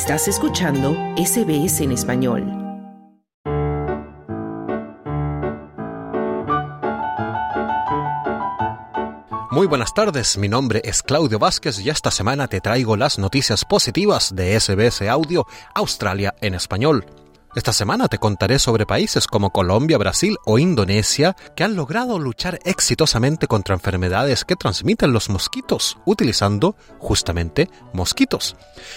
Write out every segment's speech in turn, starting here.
Estás escuchando SBS en español. Muy buenas tardes, mi nombre es Claudio Vázquez y esta semana te traigo las noticias positivas de SBS Audio Australia en español. Esta semana te contaré sobre países como Colombia, Brasil o Indonesia que han logrado luchar exitosamente contra enfermedades que transmiten los mosquitos, utilizando justamente mosquitos.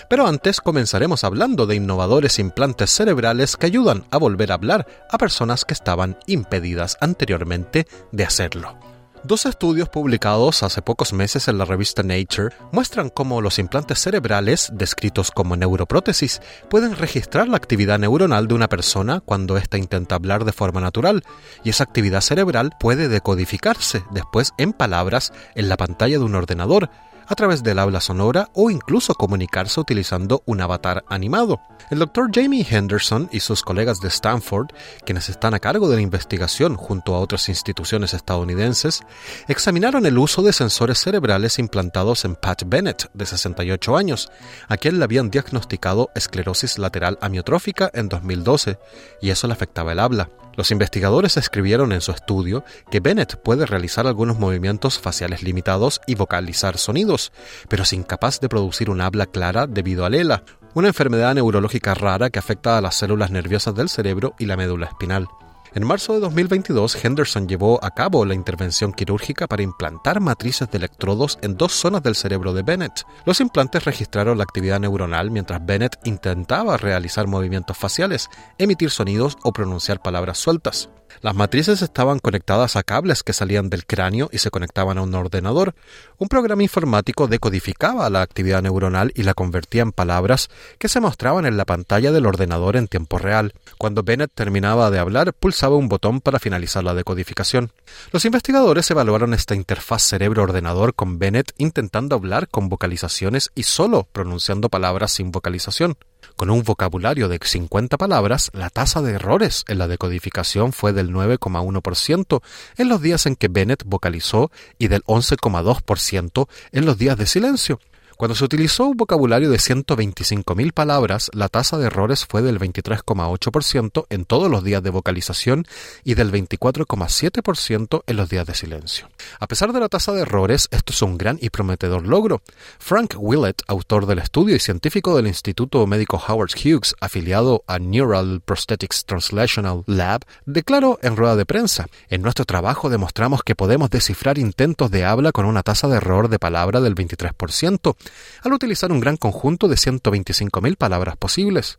Pero antes comenzaremos hablando de innovadores implantes cerebrales que ayudan a volver a hablar a personas que estaban impedidas anteriormente de hacerlo. Dos estudios publicados hace pocos meses en la revista Nature muestran cómo los implantes cerebrales, descritos como neuroprótesis, pueden registrar la actividad neuronal de una persona cuando ésta intenta hablar de forma natural, y esa actividad cerebral puede decodificarse después en palabras en la pantalla de un ordenador, a través del habla sonora o incluso comunicarse utilizando un avatar animado. El doctor Jamie Henderson y sus colegas de Stanford, quienes están a cargo de la investigación junto a otras instituciones estadounidenses, examinaron el uso de sensores cerebrales implantados en Pat Bennett, de 68 años, a quien le habían diagnosticado esclerosis lateral amiotrófica en 2012, y eso le afectaba el habla. Los investigadores escribieron en su estudio que Bennett puede realizar algunos movimientos faciales limitados y vocalizar sonidos, pero es incapaz de producir un habla clara debido al ELA, una enfermedad neurológica rara que afecta a las células nerviosas del cerebro y la médula espinal. En marzo de 2022, Henderson llevó a cabo la intervención quirúrgica para implantar matrices de electrodos en dos zonas del cerebro de Bennett. Los implantes registraron la actividad neuronal mientras Bennett intentaba realizar movimientos faciales, emitir sonidos o pronunciar palabras sueltas. Las matrices estaban conectadas a cables que salían del cráneo y se conectaban a un ordenador. Un programa informático decodificaba la actividad neuronal y la convertía en palabras que se mostraban en la pantalla del ordenador en tiempo real. Cuando Bennett terminaba de hablar, pulsaba un botón para finalizar la decodificación. Los investigadores evaluaron esta interfaz cerebro-ordenador con Bennett intentando hablar con vocalizaciones y solo pronunciando palabras sin vocalización. Con un vocabulario de 50 palabras, la tasa de errores en la decodificación fue del 9,1% en los días en que Bennett vocalizó y del 11,2% en los días de silencio. Cuando se utilizó un vocabulario de 125.000 palabras, la tasa de errores fue del 23,8% en todos los días de vocalización y del 24,7% en los días de silencio. A pesar de la tasa de errores, esto es un gran y prometedor logro. Frank Willett, autor del estudio y científico del Instituto Médico Howard Hughes, afiliado a Neural Prosthetics Translational Lab, declaró en rueda de prensa, en nuestro trabajo demostramos que podemos descifrar intentos de habla con una tasa de error de palabra del 23%, al utilizar un gran conjunto de 125.000 palabras posibles.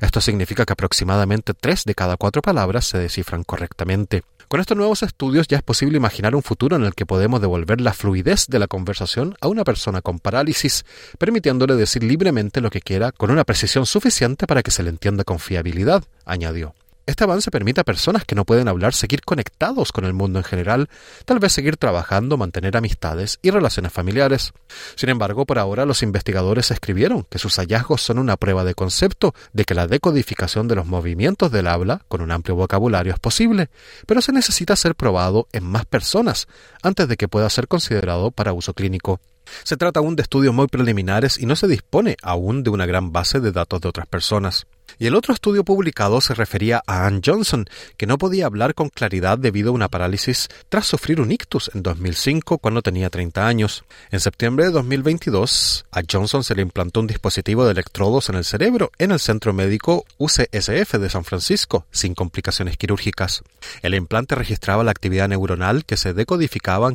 Esto significa que aproximadamente 3 de cada 4 palabras se descifran correctamente. Con estos nuevos estudios ya es posible imaginar un futuro en el que podemos devolver la fluidez de la conversación a una persona con parálisis, permitiéndole decir libremente lo que quiera con una precisión suficiente para que se le entienda con fiabilidad, añadió. Este avance permite a personas que no pueden hablar seguir conectados con el mundo en general, tal vez seguir trabajando, mantener amistades y relaciones familiares. Sin embargo, por ahora los investigadores escribieron que sus hallazgos son una prueba de concepto de que la decodificación de los movimientos del habla con un amplio vocabulario es posible, pero se necesita ser probado en más personas antes de que pueda ser considerado para uso clínico. Se trata aún de estudios muy preliminares y no se dispone aún de una gran base de datos de otras personas. Y el otro estudio publicado se refería a Ann Johnson, que no podía hablar con claridad debido a una parálisis tras sufrir un ictus en 2005 cuando tenía 30 años. En septiembre de 2022, a Johnson se le implantó un dispositivo de electrodos en el cerebro en el Centro Médico UCSF de San Francisco, sin complicaciones quirúrgicas. El implante registraba la actividad neuronal que se decodificaba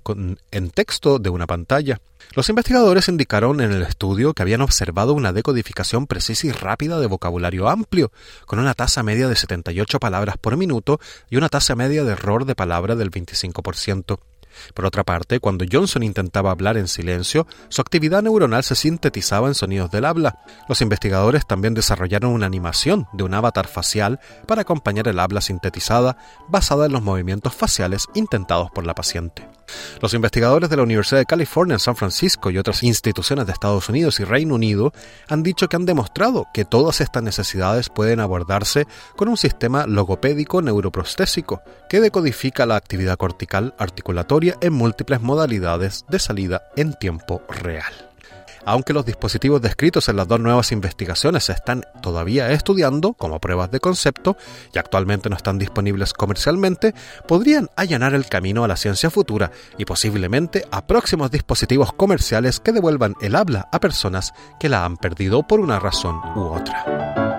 en texto de una pantalla. Los investigadores indicaron en el estudio que habían observado una decodificación precisa y rápida de vocabulario con una tasa media de 78 palabras por minuto y una tasa media de error de palabra del 25%. Por otra parte, cuando Johnson intentaba hablar en silencio, su actividad neuronal se sintetizaba en sonidos del habla. Los investigadores también desarrollaron una animación de un avatar facial para acompañar el habla sintetizada basada en los movimientos faciales intentados por la paciente. Los investigadores de la Universidad de California en San Francisco y otras instituciones de Estados Unidos y Reino Unido han dicho que han demostrado que todas estas necesidades pueden abordarse con un sistema logopédico neuroprostésico que decodifica la actividad cortical articulatoria en múltiples modalidades de salida en tiempo real. Aunque los dispositivos descritos en las dos nuevas investigaciones se están todavía estudiando como pruebas de concepto y actualmente no están disponibles comercialmente, podrían allanar el camino a la ciencia futura y posiblemente a próximos dispositivos comerciales que devuelvan el habla a personas que la han perdido por una razón u otra.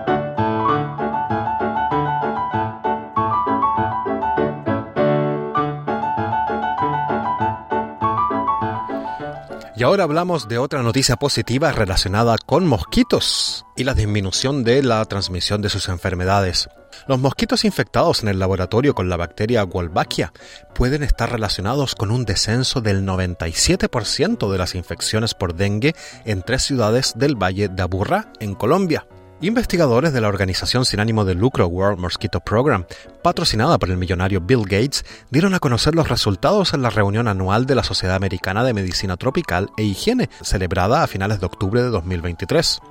Y ahora hablamos de otra noticia positiva relacionada con mosquitos y la disminución de la transmisión de sus enfermedades. Los mosquitos infectados en el laboratorio con la bacteria Wolbachia pueden estar relacionados con un descenso del 97% de las infecciones por dengue en tres ciudades del Valle de Aburrá, en Colombia. Investigadores de la organización sin ánimo de lucro World Mosquito Program, patrocinada por el millonario Bill Gates, dieron a conocer los resultados en la reunión anual de la Sociedad Americana de Medicina Tropical e Higiene, celebrada a finales de octubre de 2023.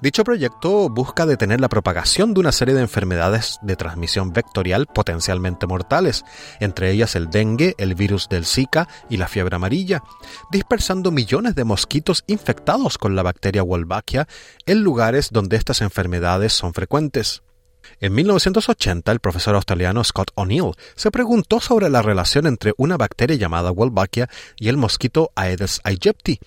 Dicho proyecto busca detener la propagación de una serie de enfermedades de transmisión vectorial potencialmente mortales, entre ellas el dengue, el virus del Zika y la fiebre amarilla, dispersando millones de mosquitos infectados con la bacteria Wolbachia en lugares donde estas enfermedades son frecuentes. En 1980, el profesor australiano Scott O'Neill se preguntó sobre la relación entre una bacteria llamada Wolbachia y el mosquito Aedes aegypti,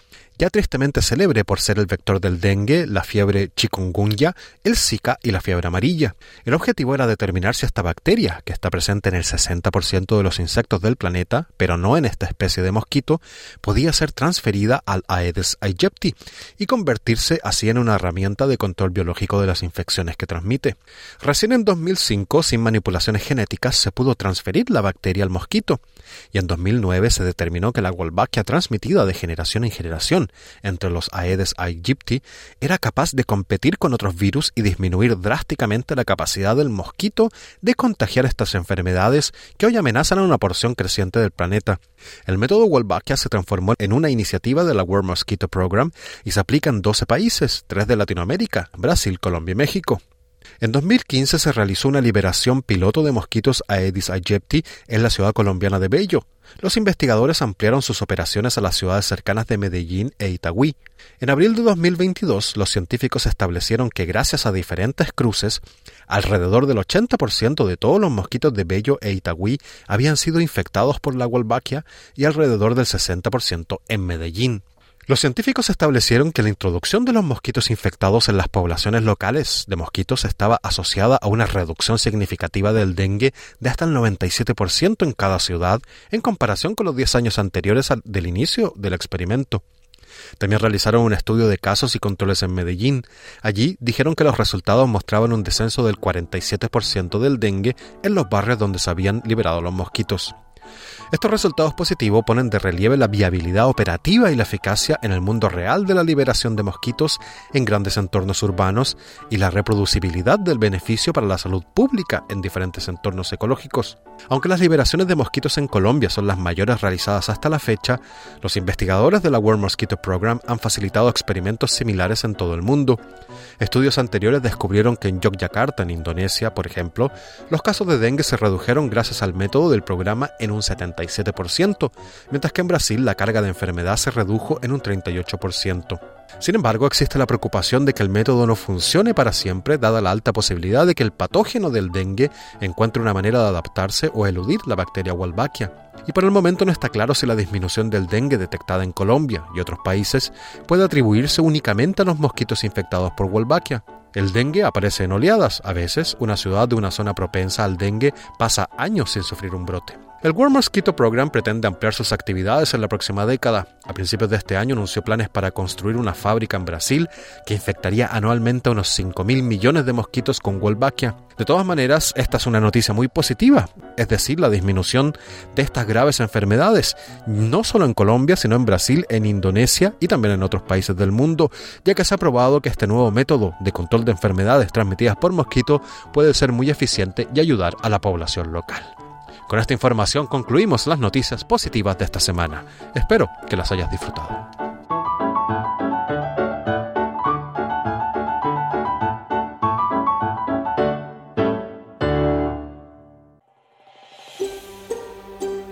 ya tristemente célebre por ser el vector del dengue, la fiebre chikungunya, el Zika y la fiebre amarilla. El objetivo era determinar si esta bacteria, que está presente en el 60% de los insectos del planeta, pero no en esta especie de mosquito, podía ser transferida al Aedes aegypti y convertirse así en una herramienta de control biológico de las infecciones que transmite. Recién en 2005, sin manipulaciones genéticas, se pudo transferir la bacteria al mosquito, y en 2009 se determinó que la Wolbachia transmitida de generación en generación entre los Aedes aegypti era capaz de competir con otros virus y disminuir drásticamente la capacidad del mosquito de contagiar estas enfermedades que hoy amenazan a una porción creciente del planeta. El método Wolbachia se transformó en una iniciativa de la World Mosquito Program y se aplica en 12 países, tres de Latinoamérica, Brasil, Colombia y México. En 2015 se realizó una liberación piloto de mosquitos Aedes aegypti en la ciudad colombiana de Bello. Los investigadores ampliaron sus operaciones a las ciudades cercanas de Medellín e Itagüí. En abril de 2022, los científicos establecieron que gracias a diferentes cruces, alrededor del 80% de todos los mosquitos de Bello e Itagüí habían sido infectados por la Wolbachia y alrededor del 60% en Medellín. Los científicos establecieron que la introducción de los mosquitos infectados en las poblaciones locales de mosquitos estaba asociada a una reducción significativa del dengue de hasta el 97% en cada ciudad en comparación con los 10 años anteriores al, del inicio del experimento. También realizaron un estudio de casos y controles en Medellín. Allí dijeron que los resultados mostraban un descenso del 47% del dengue en los barrios donde se habían liberado los mosquitos. Estos resultados positivos ponen de relieve la viabilidad operativa y la eficacia en el mundo real de la liberación de mosquitos en grandes entornos urbanos y la reproducibilidad del beneficio para la salud pública en diferentes entornos ecológicos. Aunque las liberaciones de mosquitos en Colombia son las mayores realizadas hasta la fecha, los investigadores de la World Mosquito Program han facilitado experimentos similares en todo el mundo. Estudios anteriores descubrieron que en Yogyakarta, en Indonesia, por ejemplo, los casos de dengue se redujeron gracias al método del programa en un 70 mientras que en Brasil la carga de enfermedad se redujo en un 38%. Sin embargo, existe la preocupación de que el método no funcione para siempre, dada la alta posibilidad de que el patógeno del dengue encuentre una manera de adaptarse o eludir la bacteria Wolbachia. Y por el momento no está claro si la disminución del dengue detectada en Colombia y otros países puede atribuirse únicamente a los mosquitos infectados por Wolbachia. El dengue aparece en oleadas. A veces, una ciudad de una zona propensa al dengue pasa años sin sufrir un brote. El World Mosquito Program pretende ampliar sus actividades en la próxima década. A principios de este año anunció planes para construir una fábrica en Brasil que infectaría anualmente a unos 5.000 millones de mosquitos con Wolbachia. De todas maneras, esta es una noticia muy positiva, es decir, la disminución de estas graves enfermedades, no solo en Colombia, sino en Brasil, en Indonesia y también en otros países del mundo, ya que se ha probado que este nuevo método de control de enfermedades transmitidas por mosquito puede ser muy eficiente y ayudar a la población local. Con esta información concluimos las noticias positivas de esta semana. Espero que las hayas disfrutado.